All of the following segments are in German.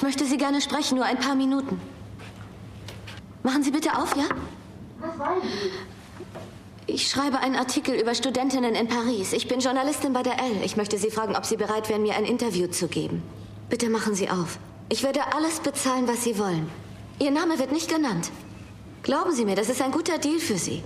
Ich möchte Sie gerne sprechen, nur ein paar Minuten. Machen Sie bitte auf, ja? Was wollen Sie? Ich schreibe einen Artikel über Studentinnen in Paris. Ich bin Journalistin bei der L. Ich möchte Sie fragen, ob Sie bereit wären, mir ein Interview zu geben. Bitte machen Sie auf. Ich werde alles bezahlen, was Sie wollen. Ihr Name wird nicht genannt. Glauben Sie mir, das ist ein guter Deal für Sie.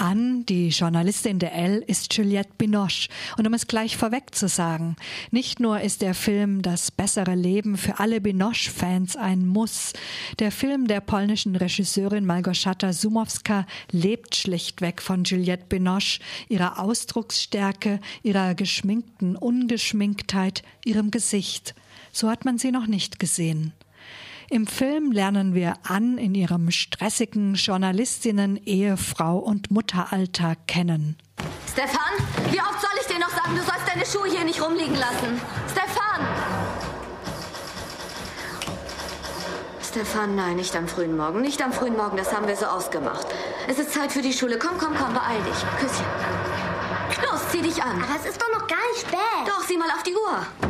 Anne, die Journalistin der L, ist Juliette Binoche. Und um es gleich vorweg zu sagen, nicht nur ist der Film Das bessere Leben für alle Binoche-Fans ein Muss. Der Film der polnischen Regisseurin Malgorzata Sumowska lebt schlichtweg von Juliette Binoche, ihrer Ausdrucksstärke, ihrer geschminkten Ungeschminktheit, ihrem Gesicht. So hat man sie noch nicht gesehen. Im Film lernen wir Ann in ihrem stressigen Journalistinnen, Ehefrau und Mutteralltag kennen. Stefan, wie oft soll ich dir noch sagen, du sollst deine Schuhe hier nicht rumliegen lassen? Stefan! Stefan, nein, nicht am frühen Morgen. Nicht am frühen Morgen, das haben wir so ausgemacht. Es ist Zeit für die Schule. Komm, komm, komm, beeil dich. Küsschen. Los, zieh dich an. Aber es ist doch noch gar nicht spät. Doch, sieh mal auf die Uhr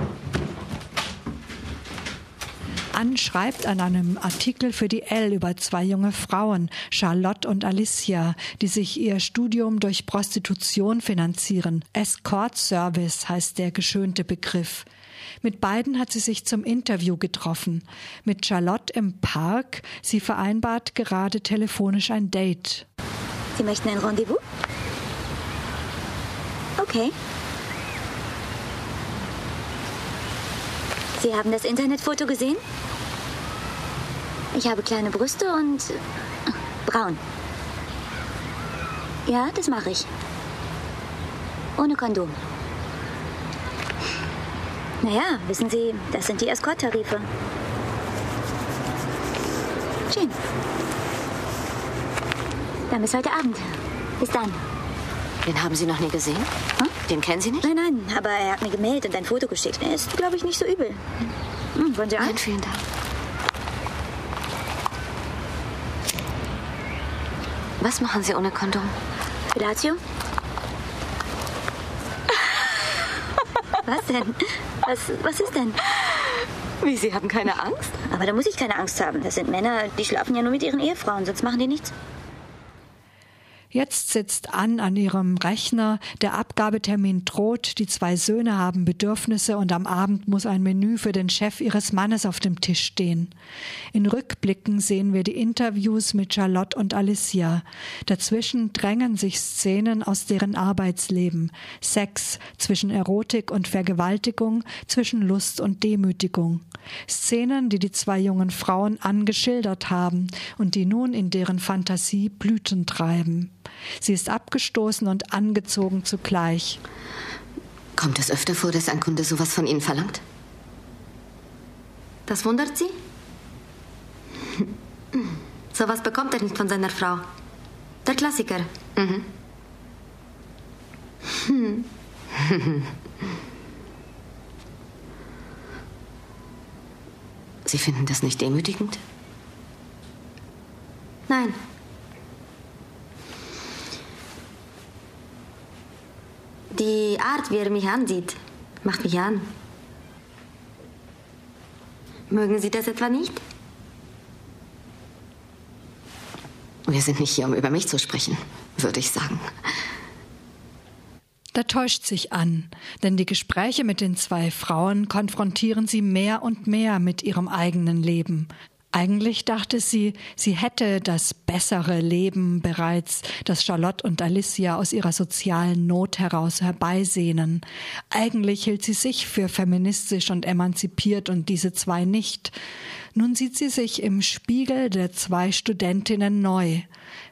anschreibt an einem Artikel für die L über zwei junge Frauen, Charlotte und Alicia, die sich ihr Studium durch Prostitution finanzieren. Escort Service heißt der geschönte Begriff. Mit beiden hat sie sich zum Interview getroffen. Mit Charlotte im Park. Sie vereinbart gerade telefonisch ein Date. Sie möchten ein Rendezvous? Okay. Sie haben das Internetfoto gesehen? Ich habe kleine Brüste und äh, braun. Ja, das mache ich. Ohne Kondom. Naja, wissen Sie, das sind die Escort-Tarife. Schön. Dann bis heute Abend. Bis dann. Den haben Sie noch nie gesehen? Hm? Den kennen Sie nicht? Nein, nein, aber er hat mir gemeldet und ein Foto geschickt. Er ist, glaube ich, nicht so übel. Hm, wollen Sie ein? Nein, vielen Dank. Was machen Sie ohne Kondom? Fellatio? Was denn? Was, was ist denn? Wie, Sie haben keine Angst? Aber da muss ich keine Angst haben. Das sind Männer, die schlafen ja nur mit ihren Ehefrauen, sonst machen die nichts. Jetzt sitzt Ann an ihrem Rechner, der Abgabetermin droht, die zwei Söhne haben Bedürfnisse und am Abend muss ein Menü für den Chef ihres Mannes auf dem Tisch stehen. In Rückblicken sehen wir die Interviews mit Charlotte und Alicia. Dazwischen drängen sich Szenen aus deren Arbeitsleben. Sex zwischen Erotik und Vergewaltigung, zwischen Lust und Demütigung. Szenen, die die zwei jungen Frauen angeschildert haben und die nun in deren Fantasie Blüten treiben. Sie ist abgestoßen und angezogen zugleich. Kommt es öfter vor, dass ein Kunde sowas von Ihnen verlangt? Das wundert Sie? Sowas bekommt er nicht von seiner Frau. Der Klassiker. Mhm. Hm. Sie finden das nicht demütigend? Nein. Die Art, wie er mich ansieht, macht mich an. Mögen Sie das etwa nicht? Wir sind nicht hier, um über mich zu sprechen, würde ich sagen. Da täuscht sich an, denn die Gespräche mit den zwei Frauen konfrontieren sie mehr und mehr mit ihrem eigenen Leben, eigentlich dachte sie, sie hätte das bessere Leben bereits, das Charlotte und Alicia aus ihrer sozialen Not heraus herbeisehnen. Eigentlich hielt sie sich für feministisch und emanzipiert und diese zwei nicht. Nun sieht sie sich im Spiegel der zwei Studentinnen neu,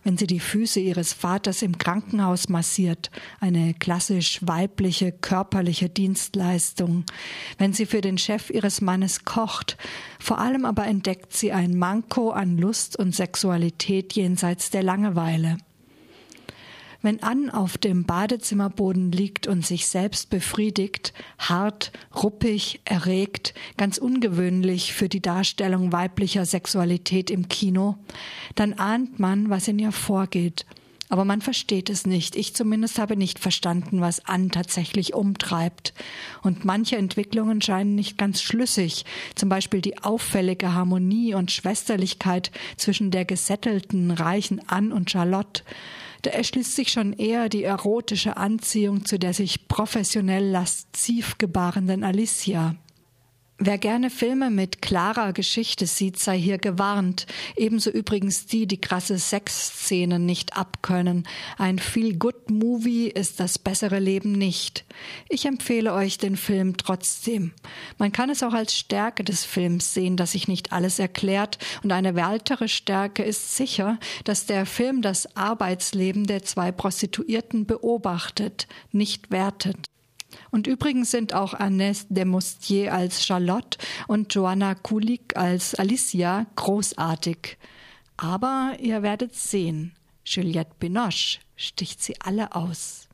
wenn sie die Füße ihres Vaters im Krankenhaus massiert, eine klassisch weibliche körperliche Dienstleistung, wenn sie für den Chef ihres Mannes kocht, vor allem aber entdeckt sie ein Manko an Lust und Sexualität jenseits der Langeweile. Wenn Ann auf dem Badezimmerboden liegt und sich selbst befriedigt, hart, ruppig, erregt, ganz ungewöhnlich für die Darstellung weiblicher Sexualität im Kino, dann ahnt man, was in ihr vorgeht. Aber man versteht es nicht. Ich zumindest habe nicht verstanden, was Anne tatsächlich umtreibt. Und manche Entwicklungen scheinen nicht ganz schlüssig. Zum Beispiel die auffällige Harmonie und Schwesterlichkeit zwischen der gesättelten, reichen Anne und Charlotte. Da erschließt sich schon eher die erotische Anziehung zu der sich professionell lasziv gebarenden Alicia. Wer gerne Filme mit klarer Geschichte sieht, sei hier gewarnt. Ebenso übrigens die, die krasse Sexszenen nicht abkönnen. Ein Feel-Good-Movie ist das bessere Leben nicht. Ich empfehle euch den Film trotzdem. Man kann es auch als Stärke des Films sehen, dass sich nicht alles erklärt. Und eine weitere Stärke ist sicher, dass der Film das Arbeitsleben der zwei Prostituierten beobachtet, nicht wertet. Und übrigens sind auch Agnès Desmostier als Charlotte und Joanna Kulik als Alicia großartig. Aber ihr werdet sehen, Juliette Binoche sticht sie alle aus.